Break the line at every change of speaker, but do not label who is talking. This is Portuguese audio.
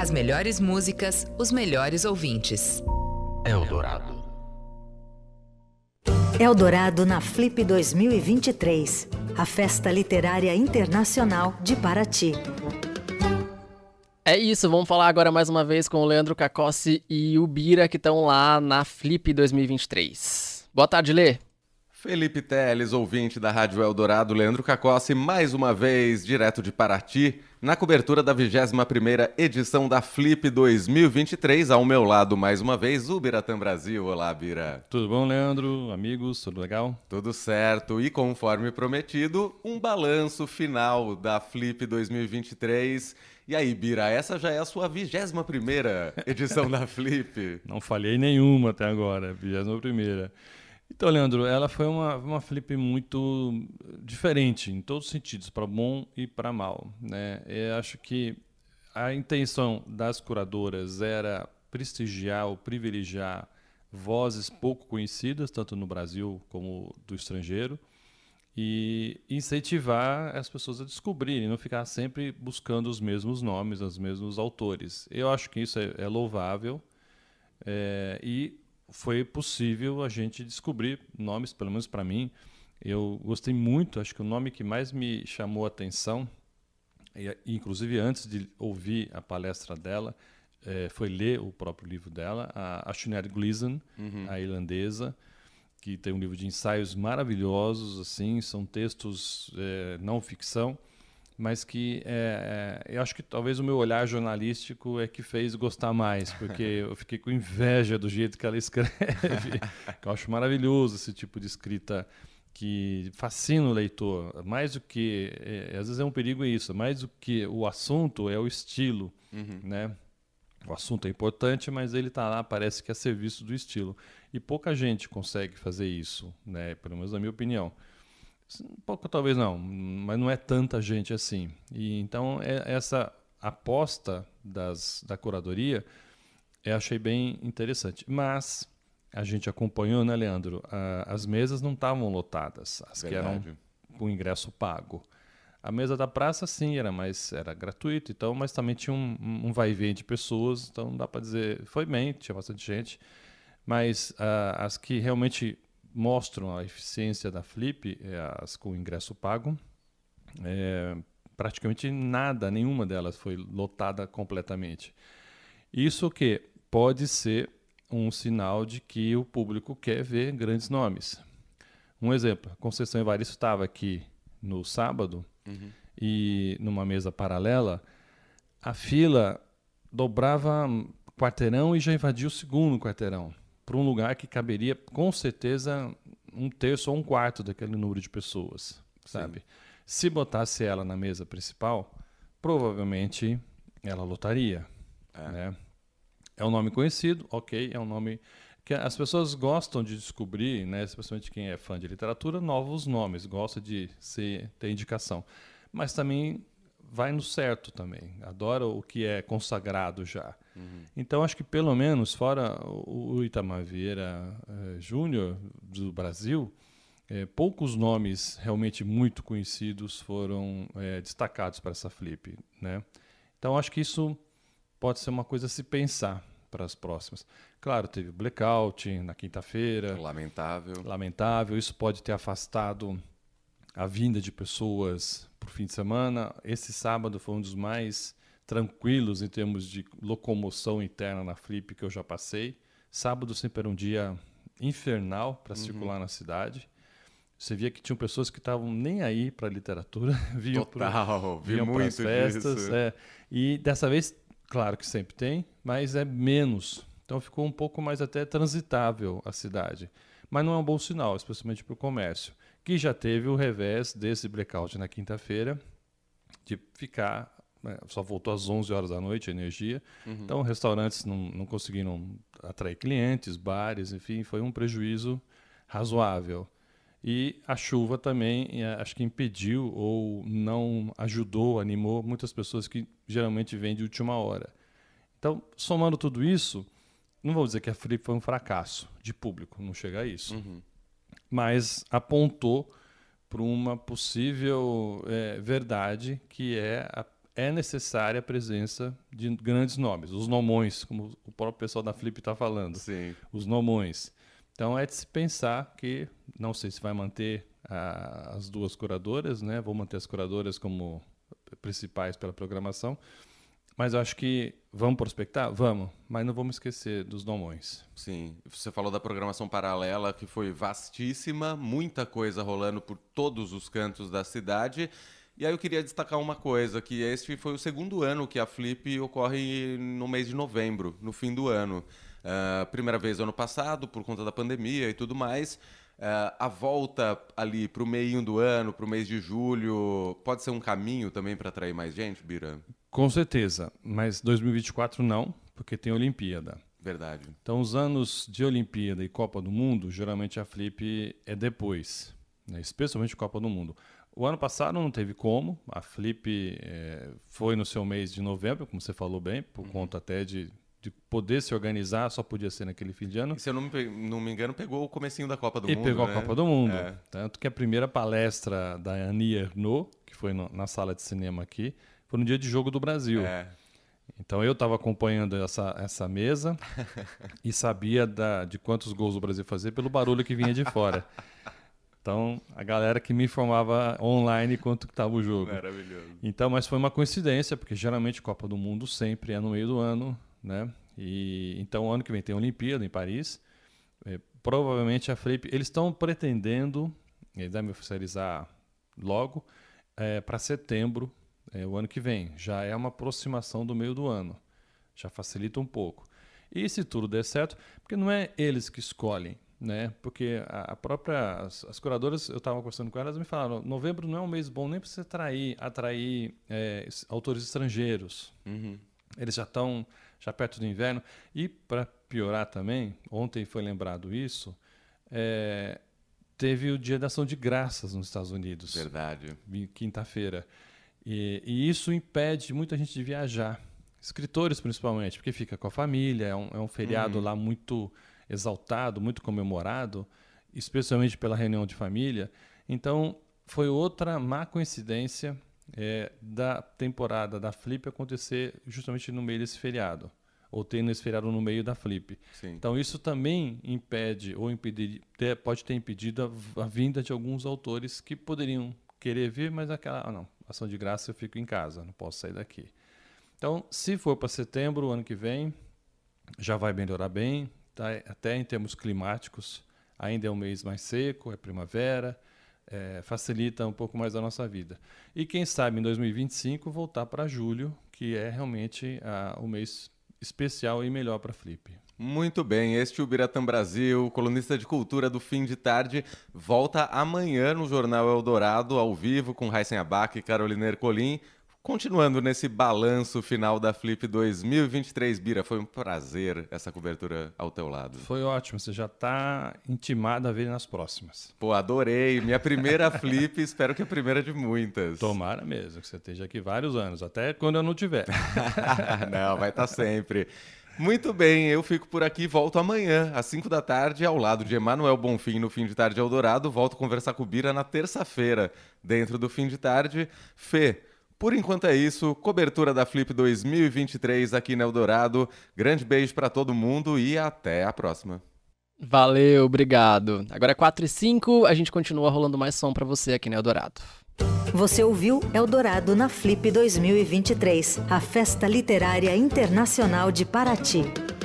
As melhores músicas, os melhores ouvintes.
Eldorado.
Eldorado na Flip 2023, a festa literária internacional de Paraty.
É isso, vamos falar agora mais uma vez com o Leandro Cacossi e o Bira que estão lá na Flip 2023. Boa tarde, Lê.
Felipe Teles, ouvinte da Rádio Eldorado, Leandro Cacossi, mais uma vez, direto de Paraty, na cobertura da 21ª edição da Flip 2023. Ao meu lado, mais uma vez, o Biratã Brasil. Olá, Bira.
Tudo bom, Leandro? Amigos, tudo legal?
Tudo certo. E conforme prometido, um balanço final da Flip 2023. E aí, Bira, essa já é a sua 21ª edição da Flip.
Não falhei nenhuma até agora, 21ª. Então, Leandro, ela foi uma, uma flip muito diferente em todos os sentidos, para bom e para mal. Né? Eu acho que a intenção das curadoras era prestigiar ou privilegiar vozes pouco conhecidas, tanto no Brasil como do estrangeiro, e incentivar as pessoas a descobrirem, não ficar sempre buscando os mesmos nomes, os mesmos autores. Eu acho que isso é, é louvável é, e foi possível a gente descobrir nomes, pelo menos para mim. Eu gostei muito, acho que o nome que mais me chamou a atenção, e, inclusive antes de ouvir a palestra dela, é, foi ler o próprio livro dela, a, a Sinead Gleason, uhum. a irlandesa, que tem um livro de ensaios maravilhosos, assim, são textos é, não ficção, mas que é, é, eu acho que talvez o meu olhar jornalístico é que fez gostar mais, porque eu fiquei com inveja do jeito que ela escreve. eu acho maravilhoso esse tipo de escrita que fascina o leitor. Mais do que, é, às vezes é um perigo isso, mais do que o assunto é o estilo, uhum. né? O assunto é importante, mas ele está lá, parece que é serviço do estilo. E pouca gente consegue fazer isso, né? Pelo menos na minha opinião. Pouco talvez não, mas não é tanta gente assim. E então é, essa aposta das, da curadoria eu achei bem interessante. Mas a gente acompanhou, né, Leandro? A, as mesas não estavam lotadas, as Verdade. que eram com ingresso pago. A mesa da praça, sim, era mais era gratuito, então, mas também tinha um, um vai e vem de pessoas, então dá para dizer, foi bem, tinha bastante gente. Mas uh, as que realmente mostram a eficiência da Flip, é, as com ingresso pago. É, praticamente nada, nenhuma delas foi lotada completamente. Isso que pode ser um sinal de que o público quer ver grandes nomes. Um exemplo, Conceição Evaristo estava aqui no sábado uhum. e numa mesa paralela, a fila dobrava quarteirão e já invadiu o segundo quarteirão para um lugar que caberia com certeza um terço ou um quarto daquele número de pessoas, sabe? Sim. Se botasse ela na mesa principal, provavelmente ela lotaria, é. né? É um nome conhecido, ok, é um nome que as pessoas gostam de descobrir, né, especialmente quem é fã de literatura, novos nomes, gosta de ser, ter indicação. Mas também vai no certo também, adora o que é consagrado já. Uhum. Então, acho que pelo menos, fora o Itamar Vieira eh, Júnior, do Brasil, eh, poucos nomes realmente muito conhecidos foram eh, destacados para essa flip. Né? Então, acho que isso pode ser uma coisa a se pensar para as próximas. Claro, teve blackout na quinta-feira.
Lamentável.
Lamentável. Isso pode ter afastado a vinda de pessoas para o fim de semana. Esse sábado foi um dos mais tranquilos em termos de locomoção interna na Flip que eu já passei. Sábado sempre era um dia infernal para uhum. circular na cidade. Você via que tinham pessoas que estavam nem aí para a literatura, vinham para as festas. É, e dessa vez, claro que sempre tem, mas é menos. Então ficou um pouco mais até transitável a cidade. Mas não é um bom sinal, especialmente para o comércio que já teve o revés desse blackout na quinta-feira, de ficar. Né, só voltou às 11 horas da noite a energia. Uhum. Então, restaurantes não, não conseguiram atrair clientes, bares, enfim, foi um prejuízo razoável. E a chuva também, acho que impediu ou não ajudou, animou muitas pessoas que geralmente vêm de última hora. Então, somando tudo isso, não vou dizer que a Flip foi um fracasso de público, não chega a isso. Uhum mas apontou para uma possível é, verdade que é a, é necessária a presença de grandes nomes, os nomões, como o próprio pessoal da Flip está falando.
Sim.
Os nomões. Então é de se pensar que, não sei se vai manter a, as duas curadoras, né? Vou manter as curadoras como principais pela programação, mas eu acho que vamos prospectar? Vamos, mas não vamos esquecer dos nomões.
Sim, você falou da programação paralela que foi vastíssima, muita coisa rolando por todos os cantos da cidade. E aí eu queria destacar uma coisa, que este foi o segundo ano que a Flip ocorre no mês de novembro, no fim do ano. Uh, primeira vez ano passado, por conta da pandemia e tudo mais. Uh, a volta ali para o meio do ano, para o mês de julho, pode ser um caminho também para atrair mais gente, Bira?
Com certeza, mas 2024 não, porque tem Olimpíada.
Verdade.
Então, os anos de Olimpíada e Copa do Mundo, geralmente a Flip é depois, né? especialmente Copa do Mundo. O ano passado não teve como, a Flip é, foi no seu mês de novembro, como você falou bem, por uhum. conta até de, de poder se organizar, só podia ser naquele fim de ano.
E, se eu não me, não me engano, pegou o comecinho da Copa do
e
Mundo.
E pegou
né?
a Copa do Mundo. É. Tanto que a primeira palestra da Annie Ernaux, que foi no, na sala de cinema aqui, foi no dia de jogo do Brasil. É. Então eu estava acompanhando essa, essa mesa e sabia da, de quantos gols o Brasil fazia pelo barulho que vinha de fora. Então, a galera que me informava online quanto estava o jogo.
Maravilhoso.
Então, mas foi uma coincidência, porque geralmente Copa do Mundo sempre é no meio do ano, né? E então, ano que vem tem a Olimpíada em Paris. É, provavelmente a Flip, eles estão pretendendo, eles devem oficializar logo, é, para setembro, é, o ano que vem. Já é uma aproximação do meio do ano. Já facilita um pouco. E se tudo der certo, porque não é eles que escolhem, né? Porque a, própria as, as curadoras, eu estava conversando com elas, me falaram, novembro não é um mês bom nem para você atrair, atrair é, autores estrangeiros.
Uhum.
Eles já estão já perto do inverno e para piorar também, ontem foi lembrado isso, é, teve o Dia da Ação de Graças nos Estados Unidos.
Verdade.
Quinta-feira. E, e, isso impede muita gente de viajar. Escritores, principalmente, porque fica com a família, é um, é um feriado uhum. lá muito exaltado, muito comemorado, especialmente pela reunião de família. Então, foi outra má coincidência é, da temporada da Flip acontecer justamente no meio desse feriado, ou tendo esse feriado no meio da Flip.
Sim.
Então, isso também impede, ou impedir, pode ter impedido a, a, vinda de alguns autores que poderiam querer vir, mas aquela, ah, não, ação de graça eu fico em casa, não posso sair daqui. Então, se for para setembro, ano que vem, já vai melhorar bem, tá? até em termos climáticos, ainda é um mês mais seco, é primavera, é, facilita um pouco mais a nossa vida. E quem sabe em 2025 voltar para julho, que é realmente o mês especial e melhor para Flip.
Muito bem, este é o Biratã Brasil, colunista de cultura do fim de tarde, volta amanhã no Jornal Eldorado, ao vivo, com Raíssen Abac e Carolina Ercolim. Continuando nesse balanço final da Flip 2023, Bira, foi um prazer essa cobertura ao teu lado.
Foi ótimo, você já está intimado a ver nas próximas.
Pô, adorei. Minha primeira Flip, espero que a primeira de muitas.
Tomara mesmo, que você esteja aqui vários anos, até quando eu não tiver.
não, vai estar tá sempre. Muito bem, eu fico por aqui, volto amanhã, às 5 da tarde, ao lado de Emanuel Bonfim no Fim de Tarde Eldorado. Volto a conversar com o Bira na terça-feira, dentro do Fim de Tarde. Fê, por enquanto é isso, cobertura da Flip 2023 aqui no Eldorado. Grande beijo para todo mundo e até a próxima.
Valeu, obrigado. Agora é 4 e 5, a gente continua rolando mais som para você aqui no Eldorado.
Você ouviu Eldorado na Flip 2023, a festa literária internacional de Paraty.